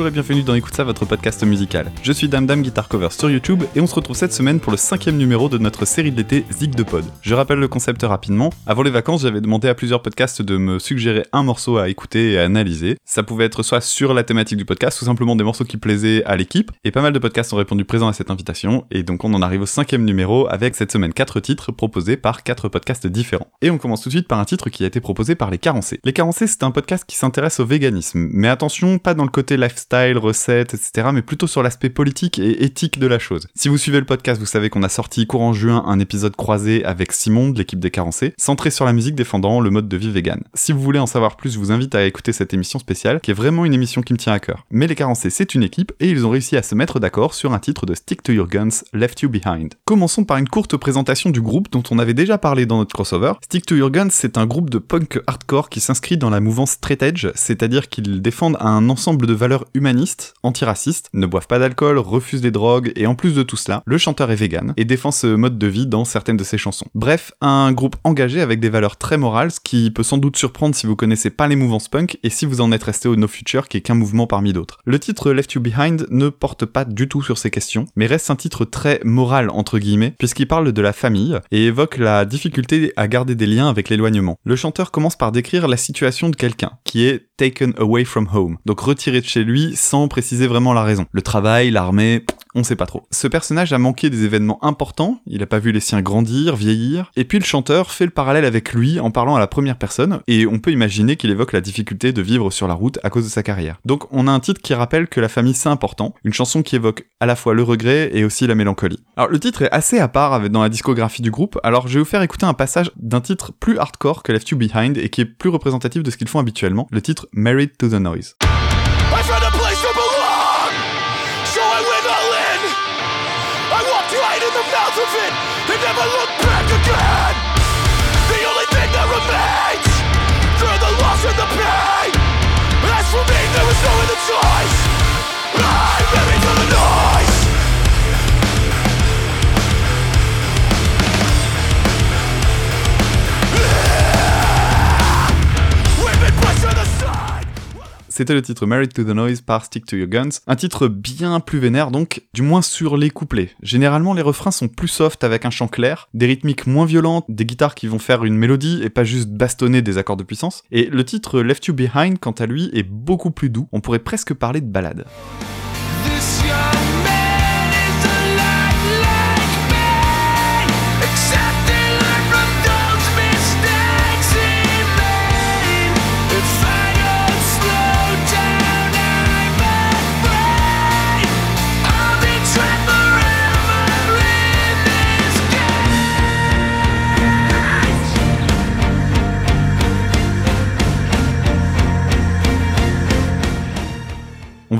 Bonjour et bienvenue dans Écoute ça, votre podcast musical. Je suis Dame Dame Guitar Cover sur YouTube et on se retrouve cette semaine pour le cinquième numéro de notre série de l'été Zig de Pod. Je rappelle le concept rapidement. Avant les vacances, j'avais demandé à plusieurs podcasts de me suggérer un morceau à écouter et à analyser. Ça pouvait être soit sur la thématique du podcast, ou simplement des morceaux qui plaisaient à l'équipe. Et pas mal de podcasts ont répondu présent à cette invitation. Et donc on en arrive au cinquième numéro avec cette semaine quatre titres proposés par quatre podcasts différents. Et on commence tout de suite par un titre qui a été proposé par Les Carencés. Les Carencés, c'est un podcast qui s'intéresse au véganisme. Mais attention, pas dans le côté lifestyle, recettes, etc., mais plutôt sur l'aspect politique et éthique de la chose. Si vous suivez le podcast, vous savez qu'on a sorti courant juin un épisode croisé avec Simon de l'équipe des Carencés, centré sur la musique défendant le mode de vie vegan. Si vous voulez en savoir plus, je vous invite à écouter cette émission spéciale, qui est vraiment une émission qui me tient à cœur. Mais les Carencés, c'est une équipe, et ils ont réussi à se mettre d'accord sur un titre de Stick to Your Guns, Left You Behind. Commençons par une courte présentation du groupe dont on avait déjà parlé dans notre crossover. Stick to Your Guns, c'est un groupe de punk hardcore qui s'inscrit dans la mouvance straight edge, c'est-à-dire qu'ils défendent un ensemble de valeurs humanistes, antiracistes, ne boivent pas d'alcool, refusent des drogues, et en plus de tout cela, le chanteur est vegan et défend ce mode de vie dans certaines de ses chansons. Bref, un groupe engagé avec des valeurs très morales, ce qui peut sans doute surprendre si vous connaissez pas les mouvances punk et si vous en êtes resté au No Future qui est qu'un mouvement parmi d'autres. Le titre Left You Behind ne porte pas du tout sur ces questions, mais reste un titre très moral entre guillemets, puisqu'il parle de la famille et évoque la difficulté à garder des liens avec l'éloignement. Le chanteur commence par décrire la situation de quelqu'un qui est taken away from home, donc retiré de chez lui sans préciser vraiment la raison. Le travail, l'armée, on sait pas trop. Ce personnage a manqué des événements importants, il a pas vu les siens grandir, vieillir, et puis le chanteur fait le parallèle avec lui en parlant à la première personne, et on peut imaginer qu'il évoque la difficulté de vivre sur la route à cause de sa carrière. Donc on a un titre qui rappelle que la famille c'est important, une chanson qui évoque à la fois le regret et aussi la mélancolie. Alors le titre est assez à part dans la discographie du groupe, alors je vais vous faire écouter un passage d'un titre plus hardcore que Left You Behind et qui est plus représentatif de ce qu'ils font habituellement, le titre Married to the Noise. Of it and never looked back again. The only thing that remains through the loss and the pain. As for me, there was no other choice. I married to the noise. C'était le titre Married to the Noise par Stick to Your Guns. Un titre bien plus vénère donc, du moins sur les couplets. Généralement les refrains sont plus soft avec un chant clair, des rythmiques moins violentes, des guitares qui vont faire une mélodie et pas juste bastonner des accords de puissance. Et le titre Left You Behind quant à lui est beaucoup plus doux, on pourrait presque parler de balade.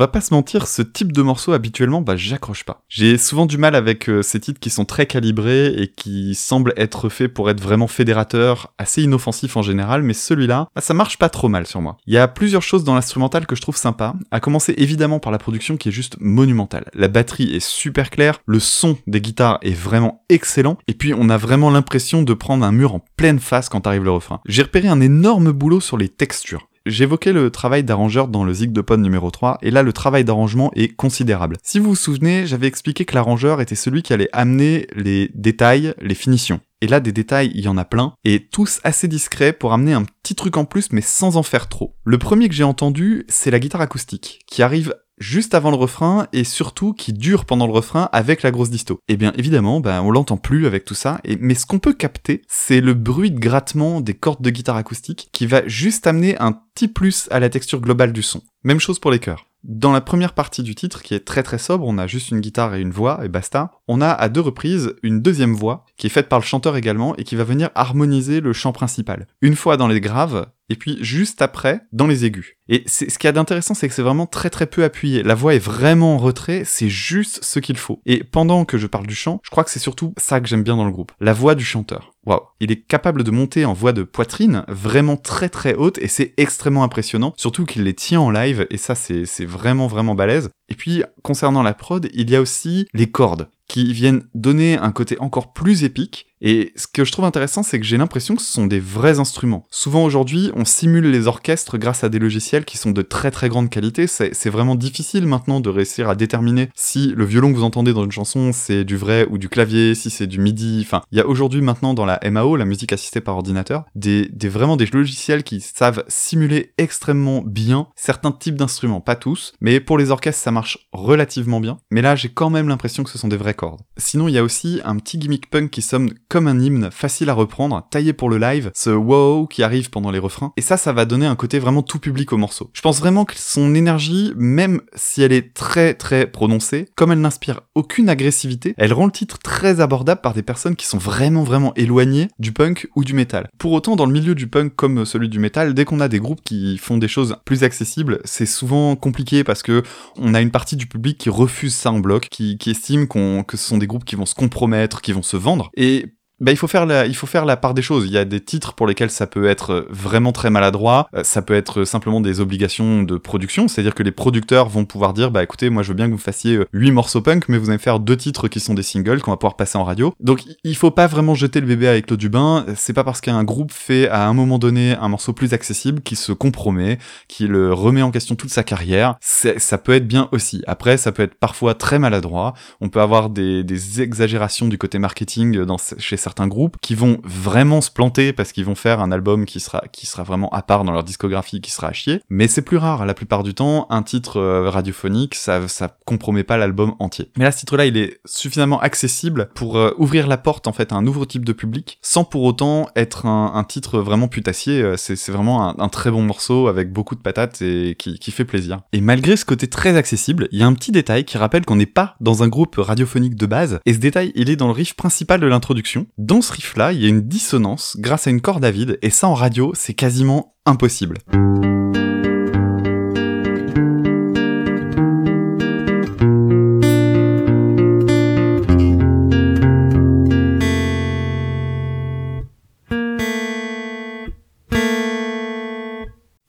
Va pas se mentir, ce type de morceau habituellement, bah j'accroche pas. J'ai souvent du mal avec euh, ces titres qui sont très calibrés et qui semblent être faits pour être vraiment fédérateurs, assez inoffensifs en général, mais celui-là, bah, ça marche pas trop mal sur moi. Il y a plusieurs choses dans l'instrumental que je trouve sympa, à commencer évidemment par la production qui est juste monumentale. La batterie est super claire, le son des guitares est vraiment excellent, et puis on a vraiment l'impression de prendre un mur en pleine face quand arrive le refrain. J'ai repéré un énorme boulot sur les textures. J'évoquais le travail d'arrangeur dans le Zig de Pod numéro 3, et là le travail d'arrangement est considérable. Si vous vous souvenez, j'avais expliqué que l'arrangeur était celui qui allait amener les détails, les finitions. Et là, des détails, il y en a plein, et tous assez discrets pour amener un petit truc en plus, mais sans en faire trop. Le premier que j'ai entendu, c'est la guitare acoustique, qui arrive juste avant le refrain et surtout qui dure pendant le refrain avec la grosse disto. Et bien évidemment, ben, on l'entend plus avec tout ça, mais ce qu'on peut capter, c'est le bruit de grattement des cordes de guitare acoustique qui va juste amener un petit plus à la texture globale du son. Même chose pour les chœurs. Dans la première partie du titre, qui est très très sobre, on a juste une guitare et une voix, et basta, on a à deux reprises une deuxième voix, qui est faite par le chanteur également, et qui va venir harmoniser le chant principal. Une fois dans les graves, et puis juste après, dans les aigus. Et ce qu'il y a d'intéressant, c'est que c'est vraiment très très peu appuyé. La voix est vraiment en retrait, c'est juste ce qu'il faut. Et pendant que je parle du chant, je crois que c'est surtout ça que j'aime bien dans le groupe. La voix du chanteur. Waouh. Il est capable de monter en voix de poitrine vraiment très très haute et c'est extrêmement impressionnant, surtout qu'il les tient en live et ça c'est vraiment vraiment balèze. Et puis concernant la prod, il y a aussi les cordes qui viennent donner un côté encore plus épique et ce que je trouve intéressant, c'est que j'ai l'impression que ce sont des vrais instruments. Souvent aujourd'hui, on simule les orchestres grâce à des logiciels qui sont de très très grande qualité. C'est vraiment difficile maintenant de réussir à déterminer si le violon que vous entendez dans une chanson, c'est du vrai ou du clavier, si c'est du MIDI. Enfin, il y a aujourd'hui maintenant dans la MAO, la musique assistée par ordinateur, des, des vraiment des logiciels qui savent simuler extrêmement bien certains types d'instruments. Pas tous, mais pour les orchestres, ça marche relativement bien. Mais là, j'ai quand même l'impression que ce sont des vraies cordes. Sinon, il y a aussi un petit gimmick punk qui sonne comme un hymne facile à reprendre, taillé pour le live, ce wow qui arrive pendant les refrains, et ça, ça va donner un côté vraiment tout public au morceau. Je pense vraiment que son énergie, même si elle est très très prononcée, comme elle n'inspire aucune agressivité, elle rend le titre très abordable par des personnes qui sont vraiment vraiment éloignées du punk ou du metal. Pour autant, dans le milieu du punk comme celui du metal, dès qu'on a des groupes qui font des choses plus accessibles, c'est souvent compliqué parce que on a une partie du public qui refuse ça en bloc, qui, qui estime que ce sont des groupes qui vont se compromettre, qui vont se vendre. Et bah, il faut faire la, il faut faire la part des choses. Il y a des titres pour lesquels ça peut être vraiment très maladroit. Euh, ça peut être simplement des obligations de production, c'est-à-dire que les producteurs vont pouvoir dire, bah écoutez, moi je veux bien que vous fassiez 8 euh, morceaux punk, mais vous allez faire deux titres qui sont des singles qu'on va pouvoir passer en radio. Donc il faut pas vraiment jeter le bébé avec l'eau du bain. C'est pas parce qu'un groupe fait à un moment donné un morceau plus accessible qu'il se compromet, qu'il remet en question toute sa carrière. Ça peut être bien aussi. Après, ça peut être parfois très maladroit. On peut avoir des, des exagérations du côté marketing dans, chez certains certains groupes qui vont vraiment se planter parce qu'ils vont faire un album qui sera, qui sera vraiment à part dans leur discographie, qui sera à chier. Mais c'est plus rare. La plupart du temps, un titre euh, radiophonique, ça, ça compromet pas l'album entier. Mais là, ce titre-là, il est suffisamment accessible pour euh, ouvrir la porte, en fait, à un nouveau type de public, sans pour autant être un, titre vraiment putassier. Euh, c'est vraiment un, très bon morceau avec beaucoup de patates et qui, qui fait plaisir. Et malgré ce côté très accessible, il y a un petit détail qui rappelle qu'on n'est pas dans un groupe radiophonique de base, et ce détail, il est dans le riff principal de l'introduction, dans ce riff-là, il y a une dissonance grâce à une corde à vide, et ça en radio, c'est quasiment impossible.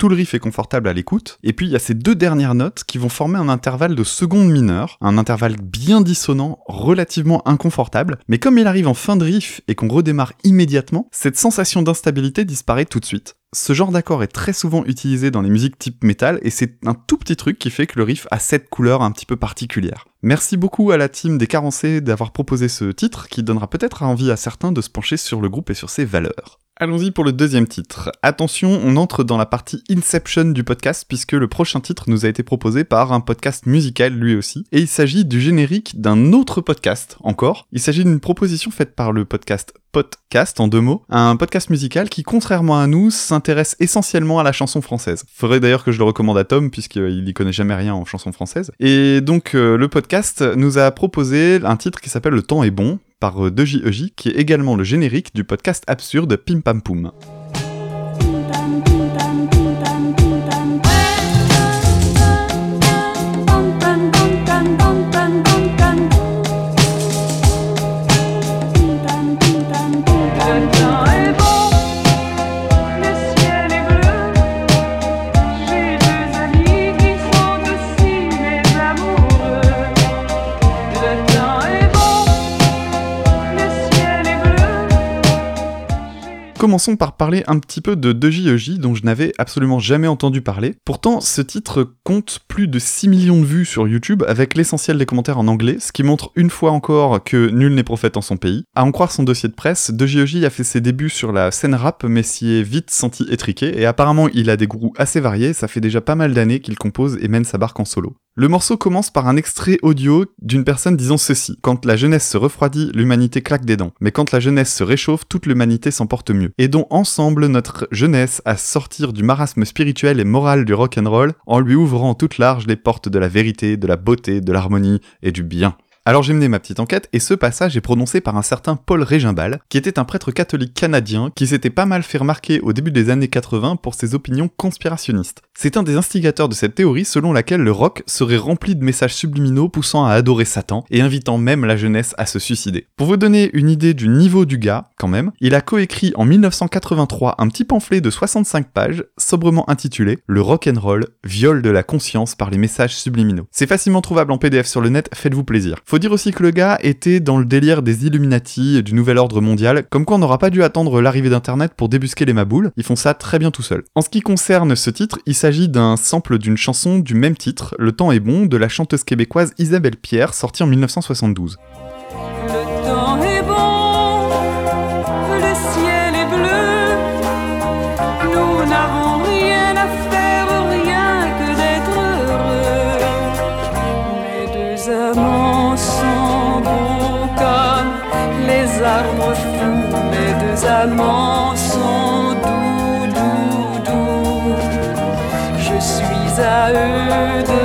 Tout le riff est confortable à l'écoute, et puis il y a ces deux dernières notes qui vont former un intervalle de seconde mineure, un intervalle bien dissonant, relativement inconfortable, mais comme il arrive en fin de riff et qu'on redémarre immédiatement, cette sensation d'instabilité disparaît tout de suite. Ce genre d'accord est très souvent utilisé dans les musiques type metal et c'est un tout petit truc qui fait que le riff a cette couleur un petit peu particulière. Merci beaucoup à la team des Carencés d'avoir proposé ce titre qui donnera peut-être envie à certains de se pencher sur le groupe et sur ses valeurs. Allons-y pour le deuxième titre. Attention, on entre dans la partie Inception du podcast puisque le prochain titre nous a été proposé par un podcast musical lui aussi. Et il s'agit du générique d'un autre podcast encore. Il s'agit d'une proposition faite par le podcast Podcast en deux mots, un podcast musical qui, contrairement à nous, s'intéresse essentiellement à la chanson française. Faudrait d'ailleurs que je le recommande à Tom puisqu'il y connaît jamais rien en chanson française. Et donc euh, le podcast nous a proposé un titre qui s'appelle Le temps est bon, par 2JEJ, qui est également le générique du podcast absurde Pim Pam Poum. Commençons par parler un petit peu de 2JEJ dont je n'avais absolument jamais entendu parler. Pourtant, ce titre compte plus de 6 millions de vues sur YouTube avec l'essentiel des commentaires en anglais, ce qui montre une fois encore que nul n'est prophète en son pays. À en croire son dossier de presse, 2JEJ a fait ses débuts sur la scène rap mais s'y est vite senti étriqué et apparemment il a des goûts assez variés, ça fait déjà pas mal d'années qu'il compose et mène sa barque en solo. Le morceau commence par un extrait audio d'une personne disant ceci. Quand la jeunesse se refroidit, l'humanité claque des dents. Mais quand la jeunesse se réchauffe, toute l'humanité s'en porte mieux. Aidons ensemble notre jeunesse à sortir du marasme spirituel et moral du rock'n'roll en lui ouvrant toutes larges les portes de la vérité, de la beauté, de l'harmonie et du bien. Alors j'ai mené ma petite enquête et ce passage est prononcé par un certain Paul Régimbal, qui était un prêtre catholique canadien qui s'était pas mal fait remarquer au début des années 80 pour ses opinions conspirationnistes. C'est un des instigateurs de cette théorie selon laquelle le rock serait rempli de messages subliminaux poussant à adorer Satan et invitant même la jeunesse à se suicider. Pour vous donner une idée du niveau du gars, quand même, il a coécrit en 1983 un petit pamphlet de 65 pages, sobrement intitulé Le rock and roll, viol de la conscience par les messages subliminaux. C'est facilement trouvable en PDF sur le net, faites-vous plaisir. Faut dire aussi que le gars était dans le délire des Illuminati, du nouvel ordre mondial, comme quoi on n'aura pas dû attendre l'arrivée d'internet pour débusquer les maboules, ils font ça très bien tout seuls. En ce qui concerne ce titre, il s'agit d'un sample d'une chanson du même titre, Le temps est bon, de la chanteuse québécoise Isabelle Pierre, sortie en 1972. Amants sont doux, doux, doux. Je suis à eux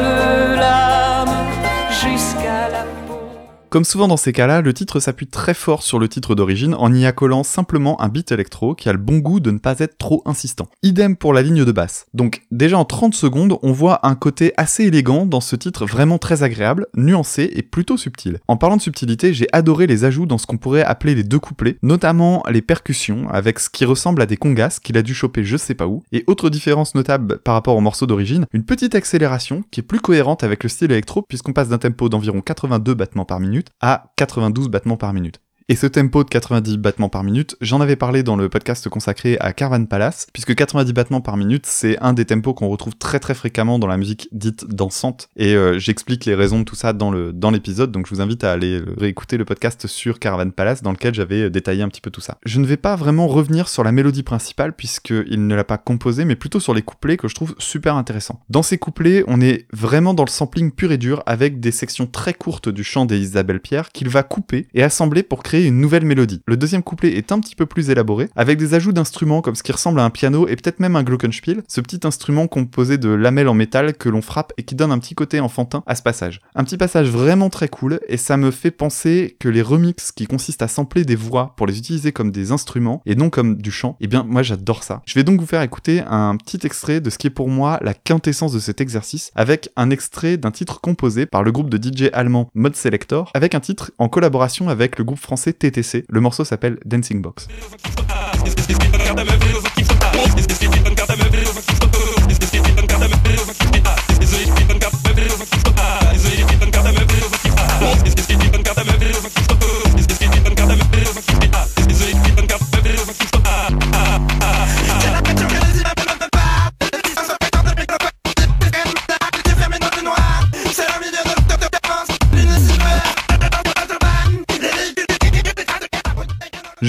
Comme souvent dans ces cas-là, le titre s'appuie très fort sur le titre d'origine en y accolant simplement un beat électro qui a le bon goût de ne pas être trop insistant. Idem pour la ligne de basse. Donc déjà en 30 secondes, on voit un côté assez élégant dans ce titre vraiment très agréable, nuancé et plutôt subtil. En parlant de subtilité, j'ai adoré les ajouts dans ce qu'on pourrait appeler les deux couplets, notamment les percussions avec ce qui ressemble à des congas qu'il a dû choper je sais pas où, et autre différence notable par rapport au morceau d'origine, une petite accélération qui est plus cohérente avec le style électro puisqu'on passe d'un tempo d'environ 82 battements par minute à 92 battements par minute. Et ce tempo de 90 battements par minute, j'en avais parlé dans le podcast consacré à Caravan Palace, puisque 90 battements par minute, c'est un des tempos qu'on retrouve très très fréquemment dans la musique dite dansante, et euh, j'explique les raisons de tout ça dans dans l'épisode, donc je vous invite à aller réécouter le podcast sur Caravan Palace, dans lequel j'avais détaillé un petit peu tout ça. Je ne vais pas vraiment revenir sur la mélodie principale, puisqu'il ne l'a pas composée, mais plutôt sur les couplets que je trouve super intéressants. Dans ces couplets, on est vraiment dans le sampling pur et dur, avec des sections très courtes du chant des Isabelle Pierre, qu'il va couper et assembler pour créer une nouvelle mélodie. Le deuxième couplet est un petit peu plus élaboré, avec des ajouts d'instruments comme ce qui ressemble à un piano et peut-être même un glockenspiel, ce petit instrument composé de lamelles en métal que l'on frappe et qui donne un petit côté enfantin à ce passage. Un petit passage vraiment très cool, et ça me fait penser que les remixes qui consistent à sampler des voix pour les utiliser comme des instruments et non comme du chant, eh bien moi j'adore ça. Je vais donc vous faire écouter un petit extrait de ce qui est pour moi la quintessence de cet exercice, avec un extrait d'un titre composé par le groupe de DJ allemand Mod Selector, avec un titre en collaboration avec le groupe français TTC. Le morceau s'appelle Dancing Box.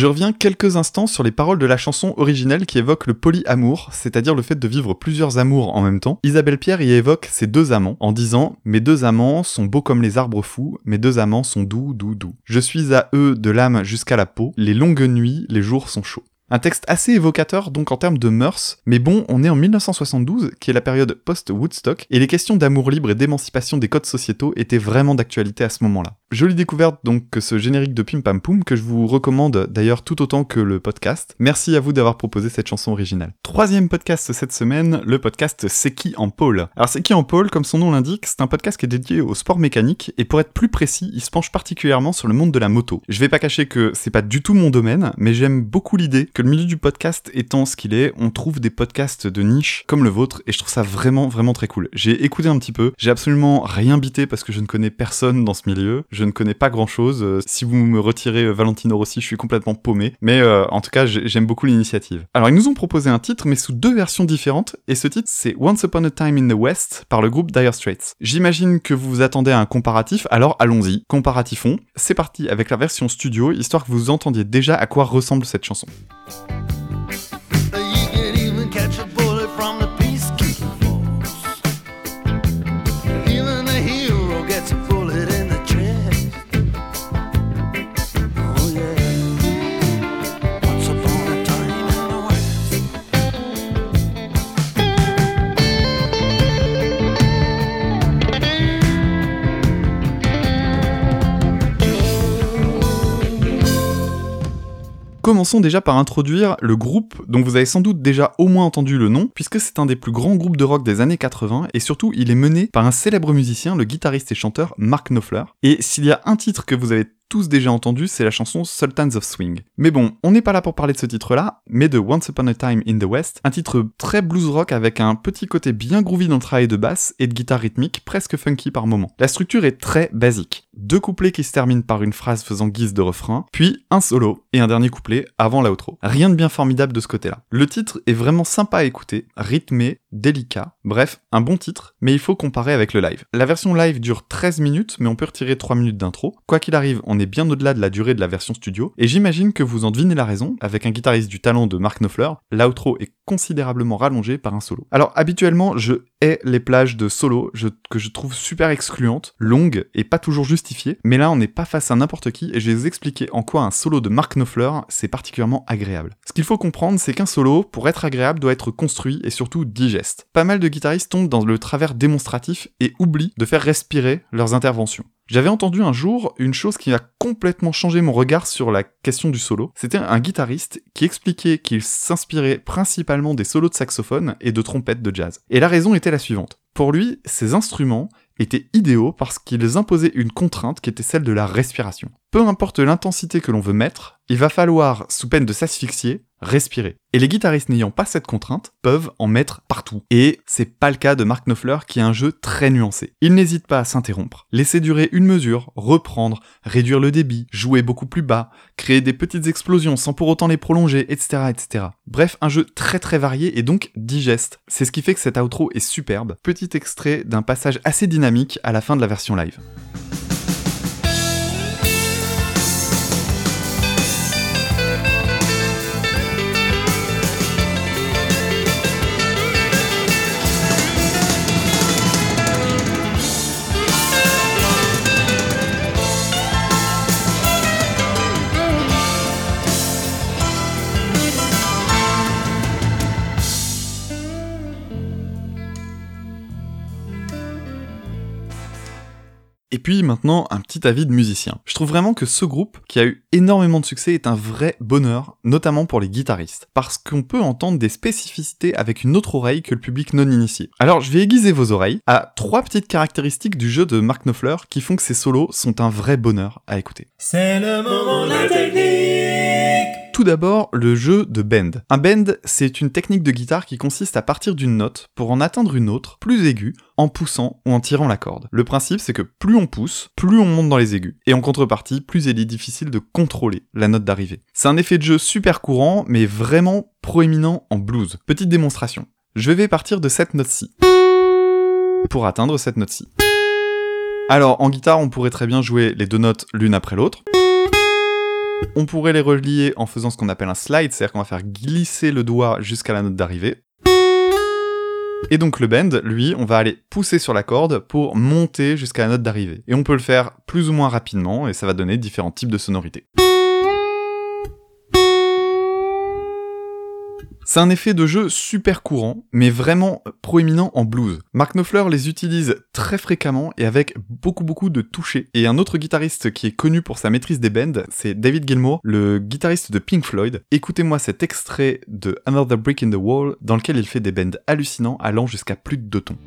Je reviens quelques instants sur les paroles de la chanson originelle qui évoque le polyamour, c'est-à-dire le fait de vivre plusieurs amours en même temps. Isabelle Pierre y évoque ses deux amants en disant Mes deux amants sont beaux comme les arbres fous, mes deux amants sont doux, doux, doux. Je suis à eux de l'âme jusqu'à la peau, les longues nuits, les jours sont chauds. Un texte assez évocateur donc en termes de mœurs, mais bon, on est en 1972, qui est la période post-Woodstock, et les questions d'amour libre et d'émancipation des codes sociétaux étaient vraiment d'actualité à ce moment-là. Jolie découverte donc que ce générique de Pim Pam Poum, que je vous recommande d'ailleurs tout autant que le podcast. Merci à vous d'avoir proposé cette chanson originale. Troisième podcast cette semaine, le podcast C'est qui en pôle? Alors C'est qui en pôle, comme son nom l'indique, c'est un podcast qui est dédié au sport mécanique, et pour être plus précis, il se penche particulièrement sur le monde de la moto. Je vais pas cacher que c'est pas du tout mon domaine, mais j'aime beaucoup l'idée que le milieu du podcast étant ce qu'il est, on trouve des podcasts de niche comme le vôtre, et je trouve ça vraiment vraiment très cool. J'ai écouté un petit peu, j'ai absolument rien bité parce que je ne connais personne dans ce milieu, je ne connais pas grand chose. si vous me retirez euh, Valentino Rossi, je suis complètement paumé. Mais euh, en tout cas, j'aime beaucoup l'initiative. Alors, ils nous ont proposé un titre, mais sous deux versions différentes. Et ce titre, c'est Once Upon a Time in the West par le groupe Dire Straits. J'imagine que vous vous attendez à un comparatif, alors allons-y. Comparatifons. C'est parti avec la version studio, histoire que vous entendiez déjà à quoi ressemble cette chanson. Commençons déjà par introduire le groupe dont vous avez sans doute déjà au moins entendu le nom, puisque c'est un des plus grands groupes de rock des années 80, et surtout il est mené par un célèbre musicien, le guitariste et chanteur Mark Knopfler. Et s'il y a un titre que vous avez tous déjà entendu, c'est la chanson Sultans of Swing. Mais bon, on n'est pas là pour parler de ce titre-là, mais de Once Upon a Time in the West, un titre très blues rock avec un petit côté bien groovy dans le travail de basse et de guitare rythmique presque funky par moment. La structure est très basique. Deux couplets qui se terminent par une phrase faisant guise de refrain, puis un solo et un dernier couplet avant l'outro. Rien de bien formidable de ce côté-là. Le titre est vraiment sympa à écouter, rythmé, délicat, bref, un bon titre, mais il faut comparer avec le live. La version live dure 13 minutes, mais on peut retirer 3 minutes d'intro. Quoi qu'il arrive, on est bien au-delà de la durée de la version studio, et j'imagine que vous en devinez la raison, avec un guitariste du talent de Mark Knopfler, l'outro est considérablement rallongé par un solo. Alors habituellement, je hais les plages de solo que je trouve super excluantes, longues et pas toujours justifiées, mais là on n'est pas face à n'importe qui et je vais vous expliquer en quoi un solo de Mark Knopfler c'est particulièrement agréable. Ce qu'il faut comprendre, c'est qu'un solo, pour être agréable, doit être construit et surtout digeste. Pas mal de guitaristes tombent dans le travers démonstratif et oublient de faire respirer leurs interventions. J'avais entendu un jour une chose qui a complètement changé mon regard sur la question du solo. C'était un guitariste qui expliquait qu'il s'inspirait principalement des solos de saxophone et de trompette de jazz. Et la raison était la suivante. Pour lui, ces instruments étaient idéaux parce qu'ils imposaient une contrainte qui était celle de la respiration. Peu importe l'intensité que l'on veut mettre, il va falloir, sous peine de s'asphyxier, respirer. Et les guitaristes n'ayant pas cette contrainte peuvent en mettre partout. Et c'est pas le cas de Mark Knopfler qui a un jeu très nuancé. Il n'hésite pas à s'interrompre, laisser durer une mesure, reprendre, réduire le débit, jouer beaucoup plus bas, créer des petites explosions sans pour autant les prolonger, etc., etc. Bref, un jeu très très varié et donc digeste. C'est ce qui fait que cet outro est superbe. Petit extrait d'un passage assez dynamique à la fin de la version live. Et puis maintenant, un petit avis de musicien. Je trouve vraiment que ce groupe, qui a eu énormément de succès, est un vrai bonheur, notamment pour les guitaristes, parce qu'on peut entendre des spécificités avec une autre oreille que le public non initié. Alors je vais aiguiser vos oreilles à trois petites caractéristiques du jeu de Mark Knopfler qui font que ces solos sont un vrai bonheur à écouter. C'est le moment de la technique Tout d'abord, le jeu de bend. Un bend, c'est une technique de guitare qui consiste à partir d'une note pour en atteindre une autre, plus aiguë, en poussant ou en tirant la corde. Le principe, c'est que plus on pousse, plus on monte dans les aigus. Et en contrepartie, plus il est difficile de contrôler la note d'arrivée. C'est un effet de jeu super courant, mais vraiment proéminent en blues. Petite démonstration. Je vais partir de cette note-ci. Pour atteindre cette note-ci. Alors, en guitare, on pourrait très bien jouer les deux notes l'une après l'autre. On pourrait les relier en faisant ce qu'on appelle un slide, c'est-à-dire qu'on va faire glisser le doigt jusqu'à la note d'arrivée. Et donc le bend, lui, on va aller pousser sur la corde pour monter jusqu'à la note d'arrivée. Et on peut le faire plus ou moins rapidement, et ça va donner différents types de sonorités. C'est un effet de jeu super courant, mais vraiment proéminent en blues. Mark Knopfler les utilise très fréquemment et avec beaucoup beaucoup de toucher. Et un autre guitariste qui est connu pour sa maîtrise des bends, c'est David Gilmour, le guitariste de Pink Floyd. Écoutez-moi cet extrait de Another Brick in the Wall dans lequel il fait des bends hallucinants allant jusqu'à plus de deux tons.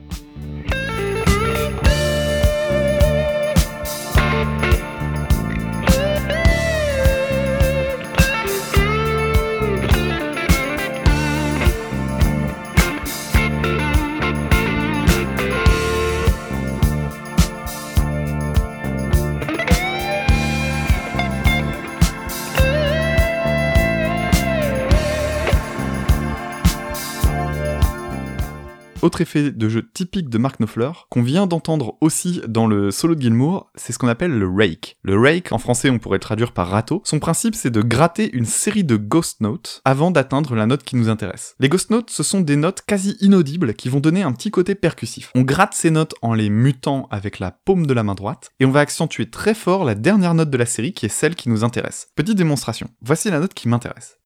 Autre effet de jeu typique de Mark Knopfler, qu'on vient d'entendre aussi dans le solo de Gilmour, c'est ce qu'on appelle le rake. Le rake, en français on pourrait le traduire par râteau, son principe c'est de gratter une série de ghost notes avant d'atteindre la note qui nous intéresse. Les ghost notes, ce sont des notes quasi inaudibles qui vont donner un petit côté percussif. On gratte ces notes en les mutant avec la paume de la main droite, et on va accentuer très fort la dernière note de la série qui est celle qui nous intéresse. Petite démonstration. Voici la note qui m'intéresse.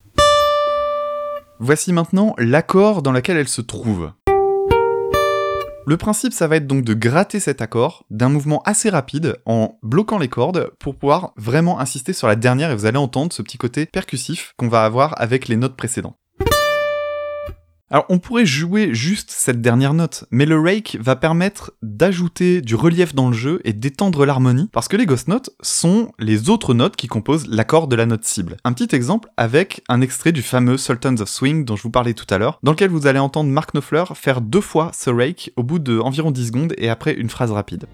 Voici maintenant l'accord dans lequel elle se trouve. Le principe, ça va être donc de gratter cet accord d'un mouvement assez rapide en bloquant les cordes pour pouvoir vraiment insister sur la dernière et vous allez entendre ce petit côté percussif qu'on va avoir avec les notes précédentes. Alors on pourrait jouer juste cette dernière note, mais le rake va permettre d'ajouter du relief dans le jeu et d'étendre l'harmonie, parce que les ghost notes sont les autres notes qui composent l'accord de la note cible. Un petit exemple avec un extrait du fameux Sultans of Swing dont je vous parlais tout à l'heure, dans lequel vous allez entendre Mark Knopfler faire deux fois ce rake au bout de environ 10 secondes et après une phrase rapide.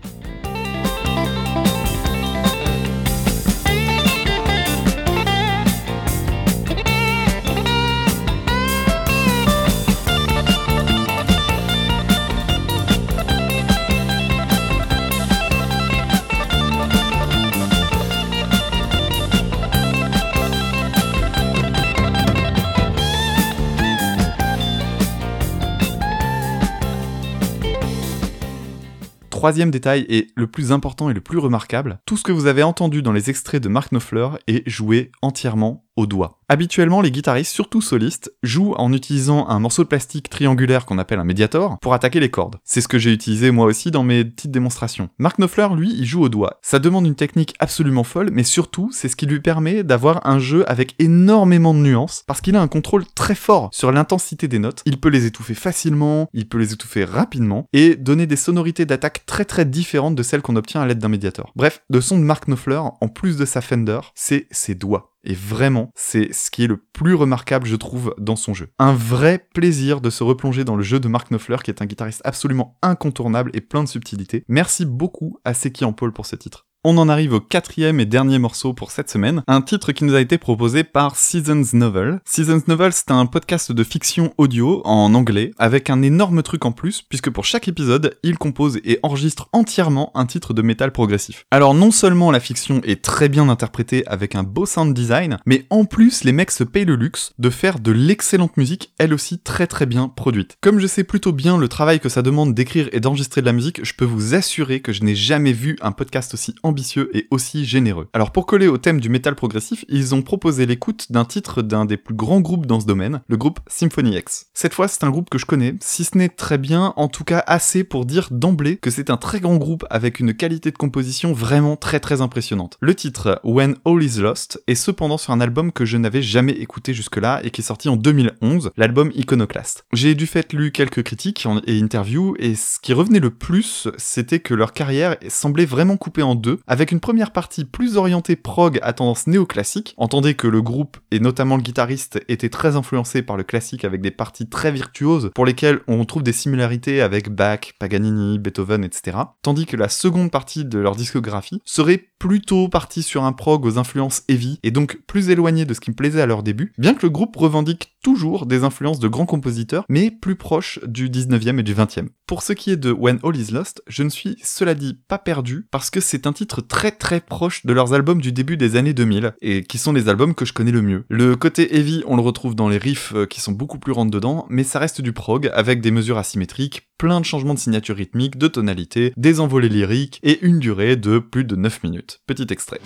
Troisième détail et le plus important et le plus remarquable, tout ce que vous avez entendu dans les extraits de Mark Knopfler est joué entièrement au doigt. Habituellement, les guitaristes, surtout solistes, jouent en utilisant un morceau de plastique triangulaire qu'on appelle un médiator pour attaquer les cordes. C'est ce que j'ai utilisé moi aussi dans mes petites démonstrations. Mark Knopfler, lui, il joue au doigt. Ça demande une technique absolument folle, mais surtout, c'est ce qui lui permet d'avoir un jeu avec énormément de nuances, parce qu'il a un contrôle très fort sur l'intensité des notes. Il peut les étouffer facilement, il peut les étouffer rapidement, et donner des sonorités d'attaque très très différentes de celles qu'on obtient à l'aide d'un médiator. Bref, le son de Mark Knopfler, en plus de sa Fender, c'est ses doigts. Et vraiment, c'est ce qui est le plus remarquable, je trouve, dans son jeu. Un vrai plaisir de se replonger dans le jeu de Mark Knopfler, qui est un guitariste absolument incontournable et plein de subtilité. Merci beaucoup à Seki en Paul pour ce titre. On en arrive au quatrième et dernier morceau pour cette semaine, un titre qui nous a été proposé par Seasons Novel. Seasons Novel, c'est un podcast de fiction audio en anglais, avec un énorme truc en plus, puisque pour chaque épisode, il compose et enregistre entièrement un titre de métal progressif. Alors non seulement la fiction est très bien interprétée avec un beau sound design, mais en plus les mecs se payent le luxe de faire de l'excellente musique, elle aussi très très bien produite. Comme je sais plutôt bien le travail que ça demande d'écrire et d'enregistrer de la musique, je peux vous assurer que je n'ai jamais vu un podcast aussi ambitieux et aussi généreux. Alors pour coller au thème du métal progressif, ils ont proposé l'écoute d'un titre d'un des plus grands groupes dans ce domaine, le groupe Symphony X. Cette fois, c'est un groupe que je connais, si ce n'est très bien, en tout cas assez pour dire d'emblée que c'est un très grand groupe avec une qualité de composition vraiment très très impressionnante. Le titre When All Is Lost est cependant sur un album que je n'avais jamais écouté jusque-là et qui est sorti en 2011, l'album Iconoclast. J'ai du fait lu quelques critiques et interviews et ce qui revenait le plus, c'était que leur carrière semblait vraiment coupée en deux avec une première partie plus orientée prog à tendance néoclassique. Entendez que le groupe, et notamment le guitariste, était très influencé par le classique avec des parties très virtuoses pour lesquelles on trouve des similarités avec Bach, Paganini, Beethoven, etc. Tandis que la seconde partie de leur discographie serait plutôt partie sur un prog aux influences heavy et donc plus éloigné de ce qui me plaisait à leur début, bien que le groupe revendique toujours des influences de grands compositeurs, mais plus proches du 19e et du 20e. Pour ce qui est de When All Is Lost, je ne suis, cela dit, pas perdu, parce que c'est un titre très très proche de leurs albums du début des années 2000, et qui sont les albums que je connais le mieux. Le côté heavy, on le retrouve dans les riffs euh, qui sont beaucoup plus rentre dedans, mais ça reste du prog, avec des mesures asymétriques, plein de changements de signature rythmique, de tonalité, des envolées lyriques, et une durée de plus de 9 minutes. Petit extrait.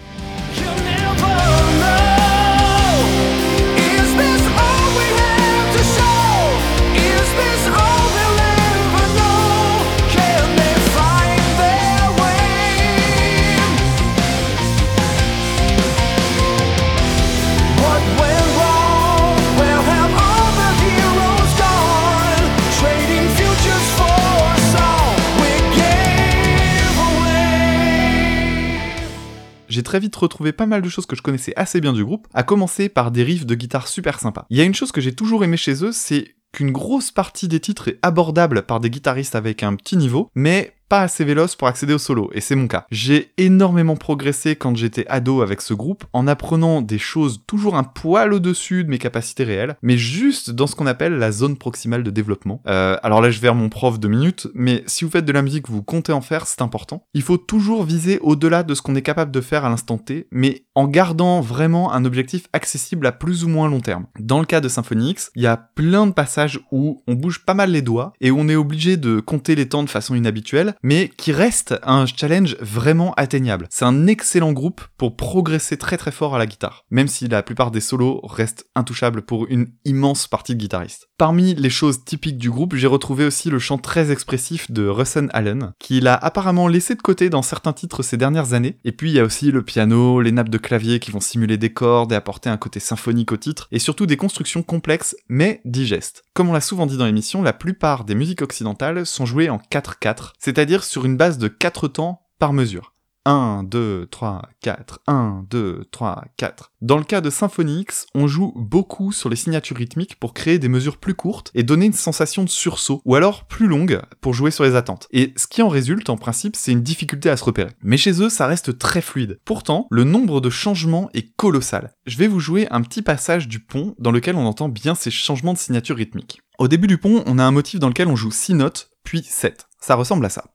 Très vite retrouvé pas mal de choses que je connaissais assez bien du groupe, à commencer par des riffs de guitare super sympas. Il y a une chose que j'ai toujours aimé chez eux, c'est qu'une grosse partie des titres est abordable par des guitaristes avec un petit niveau, mais pas assez véloce pour accéder au solo, et c'est mon cas. J'ai énormément progressé quand j'étais ado avec ce groupe, en apprenant des choses toujours un poil au-dessus de mes capacités réelles, mais juste dans ce qu'on appelle la zone proximale de développement. Euh, alors là, je vais vers mon prof de minutes, mais si vous faites de la musique, vous comptez en faire, c'est important. Il faut toujours viser au-delà de ce qu'on est capable de faire à l'instant T, mais en gardant vraiment un objectif accessible à plus ou moins long terme. Dans le cas de Symphony il y a plein de passages où on bouge pas mal les doigts, et où on est obligé de compter les temps de façon inhabituelle, mais qui reste un challenge vraiment atteignable. C'est un excellent groupe pour progresser très très fort à la guitare, même si la plupart des solos restent intouchables pour une immense partie de guitaristes. Parmi les choses typiques du groupe, j'ai retrouvé aussi le chant très expressif de Russell Allen, qu'il a apparemment laissé de côté dans certains titres ces dernières années. Et puis il y a aussi le piano, les nappes de clavier qui vont simuler des cordes et apporter un côté symphonique au titre, et surtout des constructions complexes mais digestes. Comme on l'a souvent dit dans l'émission, la plupart des musiques occidentales sont jouées en 4-4, c'est-à-dire sur une base de 4 temps par mesure. 1, 2, 3, 4, 1, 2, 3, 4. Dans le cas de Symphony X, on joue beaucoup sur les signatures rythmiques pour créer des mesures plus courtes et donner une sensation de sursaut, ou alors plus longue pour jouer sur les attentes. Et ce qui en résulte, en principe, c'est une difficulté à se repérer. Mais chez eux, ça reste très fluide. Pourtant, le nombre de changements est colossal. Je vais vous jouer un petit passage du pont dans lequel on entend bien ces changements de signature rythmique. Au début du pont, on a un motif dans lequel on joue 6 notes, puis 7. Ça ressemble à ça.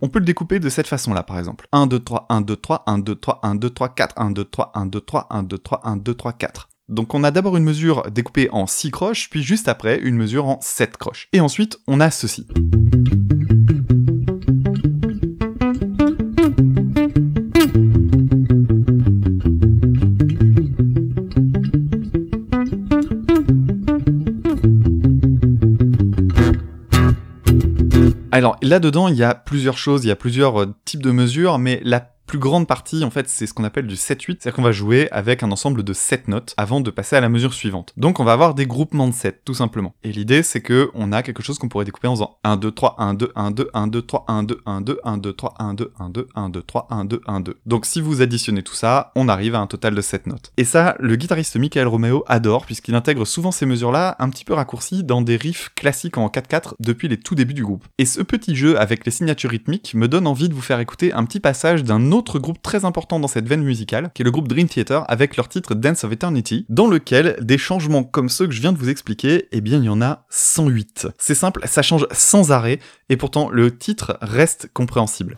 On peut le découper de cette façon-là, par exemple. 1, 2, 3, 1, 2, 3, 1, 2, 3, 1, 2, 3, 4, 1, 2, 3, 1, 2, 3, 1, 2, 3, 1, 2, 3, 4. Donc on a d'abord une mesure découpée en 6 croches, puis juste après une mesure en 7 croches. Et ensuite, on a ceci. Alors là-dedans, il y a plusieurs choses, il y a plusieurs euh, types de mesures, mais la plus grande partie, en fait, c'est ce qu'on appelle du 7-8, c'est-à-dire qu'on va jouer avec un ensemble de 7 notes avant de passer à la mesure suivante. Donc on va avoir des groupements de 7, tout simplement. Et l'idée, c'est que on a quelque chose qu'on pourrait découper en faisant 1, 2, 3, 1, 2, 1, 2, 1, 2, 3, 1, 2, 1, 2, 1, 2, 3, 1, 2, 1, 2, 1, 2, 3, 1, 2, 1, 2. Donc si vous additionnez tout ça, on arrive à un total de 7 notes. Et ça, le guitariste Michael Romeo adore, puisqu'il intègre souvent ces mesures-là un petit peu raccourcies dans des riffs classiques en 4-4 depuis les tout débuts du groupe. Et ce petit jeu avec les signatures rythmiques me donne envie de vous faire écouter un petit passage d'un autre groupe très important dans cette veine musicale, qui est le groupe Dream Theater avec leur titre Dance of Eternity, dans lequel des changements comme ceux que je viens de vous expliquer, eh bien il y en a 108. C'est simple, ça change sans arrêt, et pourtant le titre reste compréhensible.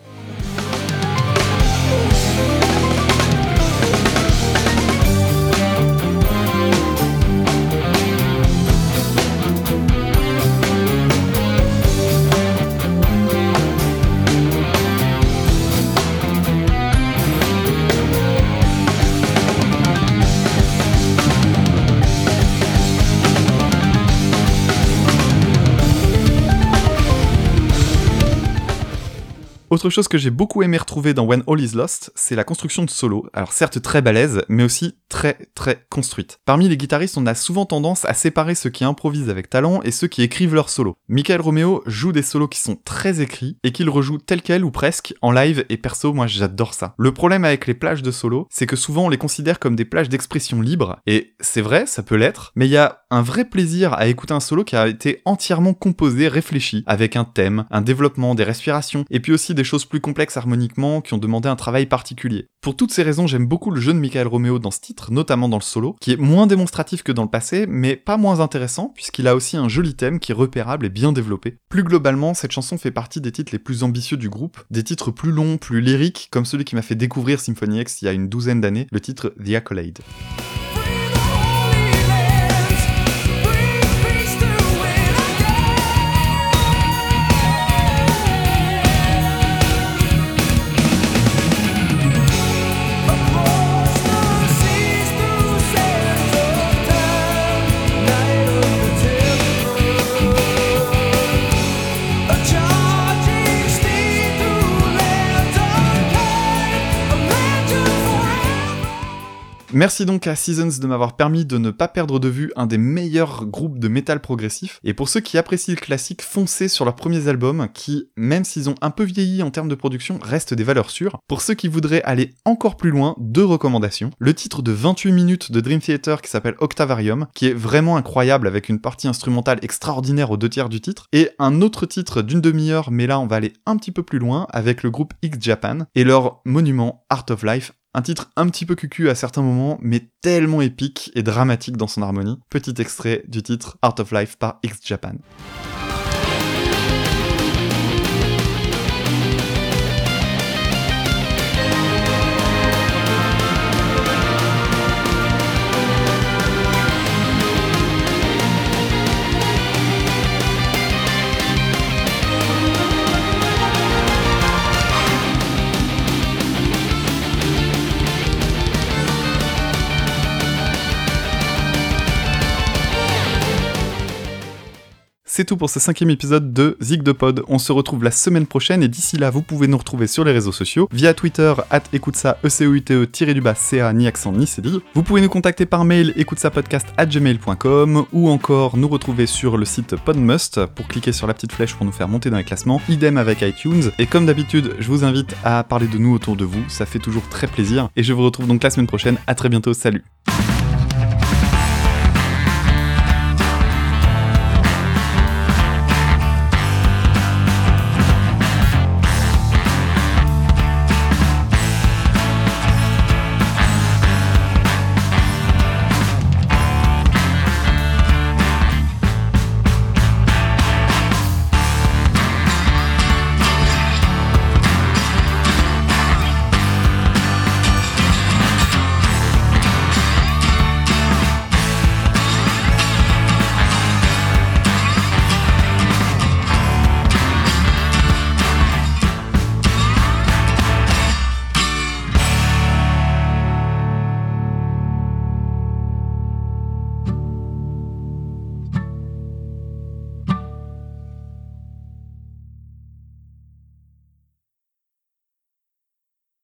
Autre chose que j'ai beaucoup aimé retrouver dans When All Is Lost, c'est la construction de solo. Alors certes très balèze, mais aussi très très construite. Parmi les guitaristes, on a souvent tendance à séparer ceux qui improvisent avec talent et ceux qui écrivent leurs solos. Michael Romeo joue des solos qui sont très écrits et qu'il rejoue tel quel ou presque en live et perso, moi j'adore ça. Le problème avec les plages de solo, c'est que souvent on les considère comme des plages d'expression libre, et c'est vrai, ça peut l'être, mais il y a un vrai plaisir à écouter un solo qui a été entièrement composé, réfléchi, avec un thème, un développement, des respirations, et puis aussi des choses plus complexes harmoniquement qui ont demandé un travail particulier. Pour toutes ces raisons, j'aime beaucoup le jeu de Michael Romeo dans ce titre, notamment dans le solo, qui est moins démonstratif que dans le passé, mais pas moins intéressant, puisqu'il a aussi un joli thème qui est repérable et bien développé. Plus globalement, cette chanson fait partie des titres les plus ambitieux du groupe, des titres plus longs, plus lyriques, comme celui qui m'a fait découvrir Symphony X il y a une douzaine d'années, le titre The Accolade. Merci donc à Seasons de m'avoir permis de ne pas perdre de vue un des meilleurs groupes de métal progressif. Et pour ceux qui apprécient le classique, foncez sur leurs premiers albums qui, même s'ils ont un peu vieilli en termes de production, restent des valeurs sûres. Pour ceux qui voudraient aller encore plus loin, deux recommandations. Le titre de 28 minutes de Dream Theater qui s'appelle Octavarium, qui est vraiment incroyable avec une partie instrumentale extraordinaire aux deux tiers du titre. Et un autre titre d'une demi-heure, mais là on va aller un petit peu plus loin avec le groupe X Japan et leur monument Art of Life un titre un petit peu cucu à certains moments, mais tellement épique et dramatique dans son harmonie. Petit extrait du titre Art of Life par X Japan. C'est tout pour ce cinquième épisode de Zig de Pod. On se retrouve la semaine prochaine et d'ici là, vous pouvez nous retrouver sur les réseaux sociaux via Twitter, at écoute ça, e c o u t e tiré du bas ca ni accent ni cédille. Vous pouvez nous contacter par mail écoute at gmail.com ou encore nous retrouver sur le site Podmust pour cliquer sur la petite flèche pour nous faire monter dans les classements. Idem avec iTunes. Et comme d'habitude, je vous invite à parler de nous autour de vous, ça fait toujours très plaisir. Et je vous retrouve donc la semaine prochaine. À très bientôt, salut.